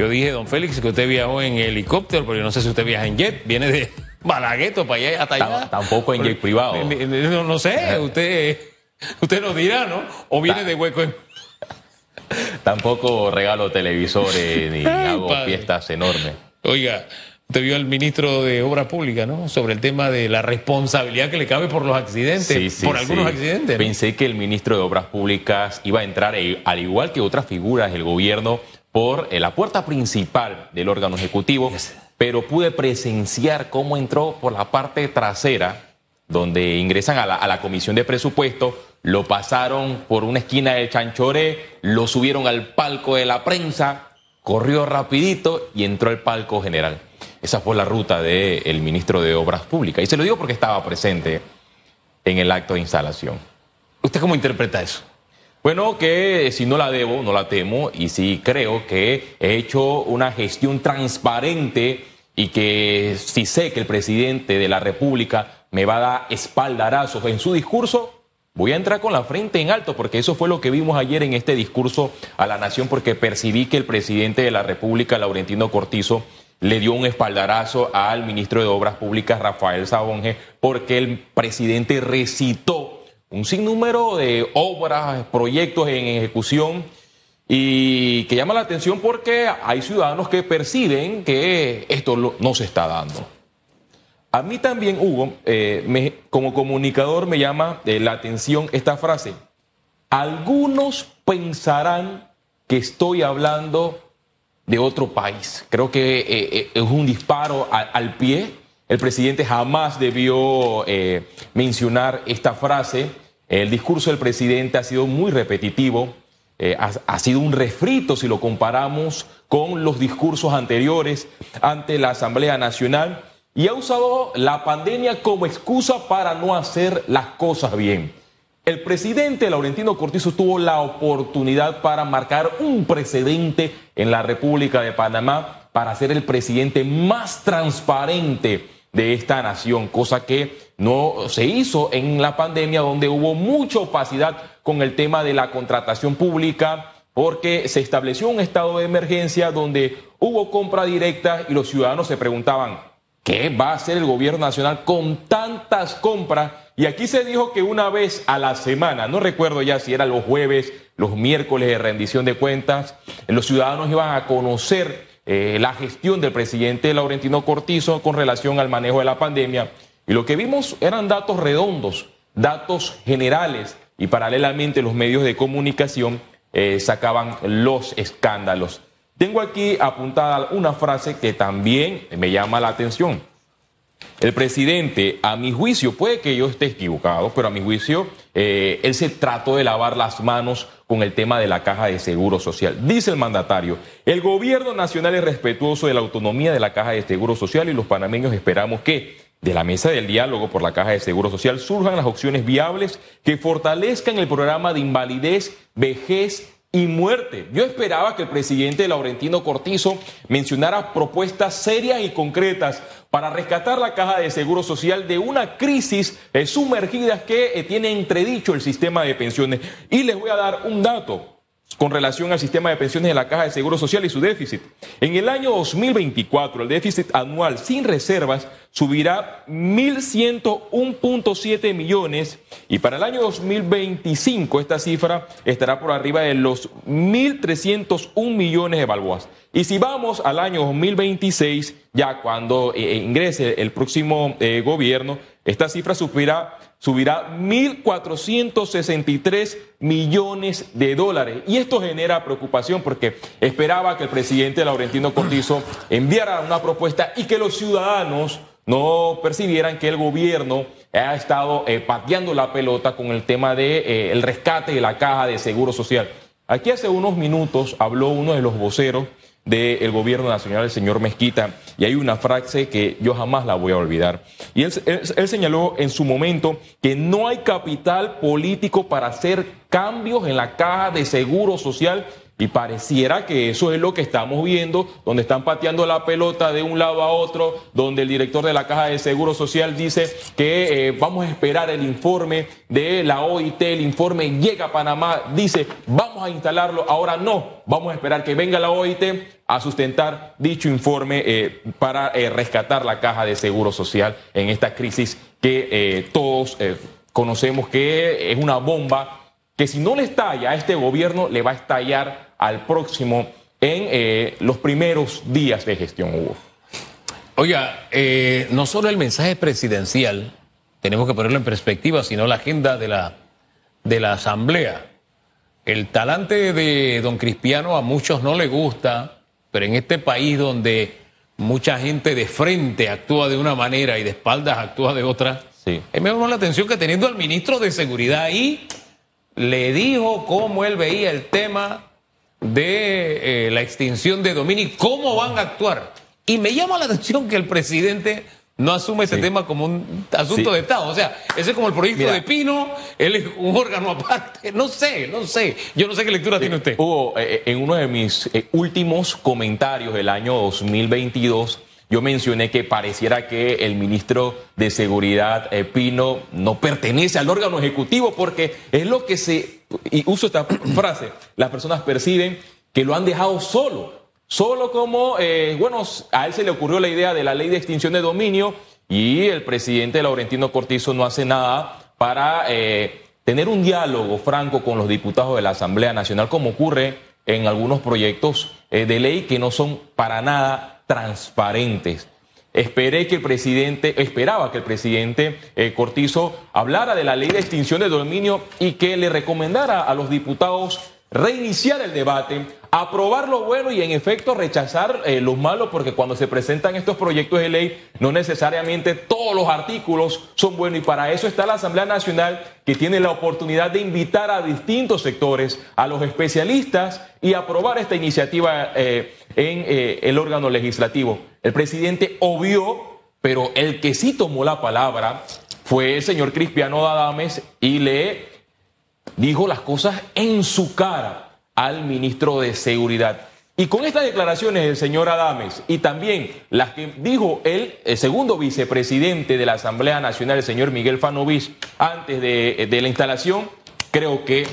Yo dije, don Félix, que usted viajó en helicóptero, pero yo no sé si usted viaja en jet. Viene de Malagueto para allá hasta allá. Tampoco en jet privado. No, no sé, usted, usted nos dirá, ¿no? O viene de hueco en... Tampoco regalo televisores ni hago fiestas enormes. Oiga, usted vio al ministro de Obras Públicas, ¿no? Sobre el tema de la responsabilidad que le cabe por los accidentes, sí, sí, por algunos accidentes. Pensé que el ministro de Obras Públicas iba a entrar, eh, al igual que otras figuras del gobierno, por eh, la puerta principal del órgano ejecutivo, pero pude presenciar cómo entró por la parte trasera, donde ingresan a la, a la comisión de presupuesto, lo pasaron por una esquina del Chanchoré, lo subieron al palco de la prensa, corrió rapidito y entró al palco general. Esa fue la ruta del ministro de Obras Públicas. Y se lo digo porque estaba presente en el acto de instalación. ¿Usted cómo interpreta eso? Bueno, que si no la debo, no la temo, y si creo que he hecho una gestión transparente y que si sé que el presidente de la República me va a dar espaldarazos en su discurso, Voy a entrar con la frente en alto porque eso fue lo que vimos ayer en este discurso a la nación porque percibí que el presidente de la República, Laurentino Cortizo, le dio un espaldarazo al ministro de Obras Públicas, Rafael Sabonge, porque el presidente recitó un sinnúmero de obras, proyectos en ejecución y que llama la atención porque hay ciudadanos que perciben que esto no se está dando. A mí también, Hugo, eh, como comunicador me llama eh, la atención esta frase. Algunos pensarán que estoy hablando de otro país. Creo que eh, es un disparo al pie. El presidente jamás debió mencionar esta frase. El discurso del presidente ha sido muy repetitivo. ha sido un refrito si lo comparamos con los discursos anteriores ante la Asamblea Nacional y ha usado la pandemia como excusa para no hacer las cosas bien. El presidente Laurentino Cortizo tuvo la oportunidad para marcar un precedente en la República de Panamá para ser el presidente más transparente de esta nación, cosa que no se hizo en la pandemia donde hubo mucha opacidad con el tema de la contratación pública, porque se estableció un estado de emergencia donde hubo compra directa y los ciudadanos se preguntaban, ¿Qué va a hacer el gobierno nacional con tantas compras? Y aquí se dijo que una vez a la semana, no recuerdo ya si era los jueves, los miércoles de rendición de cuentas, los ciudadanos iban a conocer eh, la gestión del presidente Laurentino Cortizo con relación al manejo de la pandemia. Y lo que vimos eran datos redondos, datos generales, y paralelamente los medios de comunicación eh, sacaban los escándalos. Tengo aquí apuntada una frase que también me llama la atención. El presidente, a mi juicio, puede que yo esté equivocado, pero a mi juicio, eh, él se trató de lavar las manos con el tema de la caja de seguro social. Dice el mandatario, el gobierno nacional es respetuoso de la autonomía de la caja de seguro social y los panameños esperamos que de la mesa del diálogo por la caja de seguro social surjan las opciones viables que fortalezcan el programa de invalidez, vejez y muerte. Yo esperaba que el presidente Laurentino Cortizo mencionara propuestas serias y concretas para rescatar la caja de seguro social de una crisis eh, sumergida que eh, tiene entredicho el sistema de pensiones. Y les voy a dar un dato con relación al sistema de pensiones de la Caja de Seguro Social y su déficit. En el año 2024, el déficit anual sin reservas subirá 1.101.7 millones y para el año 2025 esta cifra estará por arriba de los 1.301 millones de balboas. Y si vamos al año 2026, ya cuando eh, ingrese el próximo eh, gobierno, esta cifra subirá subirá 1.463 millones de dólares. Y esto genera preocupación porque esperaba que el presidente Laurentino Cortizo enviara una propuesta y que los ciudadanos no percibieran que el gobierno ha estado eh, pateando la pelota con el tema del de, eh, rescate de la caja de seguro social. Aquí hace unos minutos habló uno de los voceros del gobierno nacional, el señor Mezquita, y hay una frase que yo jamás la voy a olvidar. Y él, él, señaló en su momento que no hay capital político para hacer cambios en la caja de seguro social Y pareciera que eso es lo que estamos viendo, donde están pateando la pelota de un lado a otro, donde el director de la Caja de Seguro Social dice que eh, vamos a esperar el informe de la OIT, el informe llega a Panamá, dice vamos a instalarlo, ahora no, vamos a esperar que venga la OIT a sustentar dicho informe eh, para eh, rescatar la Caja de Seguro Social en esta crisis que todos conocemos que es una bomba que si no le estalla a este gobierno, le va a estallar al próximo en eh, los primeros días de gestión, Hugo. Oiga, eh, no solo el mensaje presidencial, tenemos que ponerlo en perspectiva, sino la agenda de la, de la Asamblea. El talante de don Cristiano a muchos no le gusta, pero en este país donde mucha gente de frente actúa de una manera y de espaldas actúa de otra, sí. es mejor la atención que teniendo al ministro de Seguridad ahí le dijo cómo él veía el tema de eh, la extinción de dominio cómo van a actuar. Y me llama la atención que el presidente no asume este tema como un asunto de Estado. O sea, ese es como el proyecto de Pino, él es un órgano aparte. No sé, no sé. Yo no sé qué lectura tiene usted. Hugo, eh, en uno de mis eh, últimos comentarios del año 2022, yo mencioné que pareciera que el ministro de Seguridad, eh, Pino, no pertenece al órgano ejecutivo porque es lo que se, y uso esta frase, las personas perciben que lo han dejado solo. Solo como, eh, bueno, a él se le ocurrió la idea de la ley de extinción de dominio y el presidente Laurentino Cortizo no hace nada para eh, tener un diálogo franco con los diputados de la Asamblea Nacional, como ocurre en algunos proyectos de ley que no son para nada transparentes. Esperé que el presidente, esperaba que el presidente eh, Cortizo hablara de la ley de extinción de dominio y que le recomendara a los diputados reiniciar el debate, aprobar lo bueno y en efecto rechazar eh, lo malo, porque cuando se presentan estos proyectos de ley, no necesariamente todos los artículos son buenos y para eso está la Asamblea Nacional que tiene la oportunidad de invitar a distintos sectores, a los especialistas y aprobar esta iniciativa eh, en eh, el órgano legislativo. El presidente obvió, pero el que sí tomó la palabra fue el señor Cristiano Adames y le dijo las cosas en su cara al ministro de Seguridad. Y con estas declaraciones del señor Adames y también las que dijo el, segundo vicepresidente de la Asamblea Nacional, el señor Miguel Fanovich, antes de, de la instalación, creo que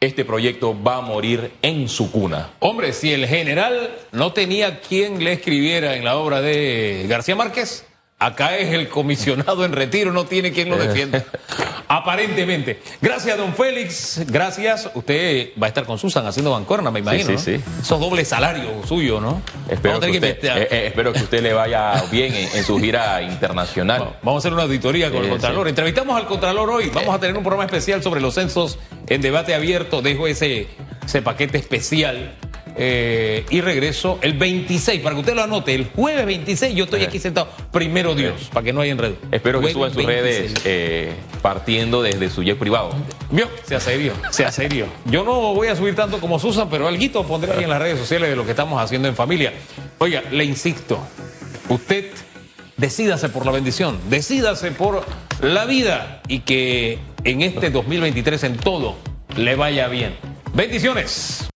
este proyecto va a morir en su cuna. Hombre, si el general no tenía quien le escribiera en la obra de García Márquez, acá es el comisionado en retiro, no tiene quien lo defienda. Aparentemente. Gracias, don Félix. Gracias. Usted va a estar con Susan haciendo bancorna, me imagino. Sí, sí, sí. Esos doble salario suyo, ¿no? Espero que, usted, eh, eh, espero que usted le vaya bien en, su gira internacional. vamos a hacer una auditoría con el Contralor. Entrevistamos al Contralor hoy. Vamos a tener un programa especial sobre los censos en debate abierto. Dejo ese, ese paquete especial eh, y regreso el 26, para que usted lo anote, el jueves 26 yo estoy aquí sentado, primero Dios, para que no haya enredo. Espero que suba en sus redes eh, partiendo desde su jet privado. Vio, sea serio, sea serio. Yo no voy a subir tanto como Susan, pero algo pondré ahí en las redes sociales de lo que estamos haciendo en familia. Oiga, le insisto, usted decídase por la bendición, decídase por la vida y que en este 2023 en todo le vaya bien. Bendiciones.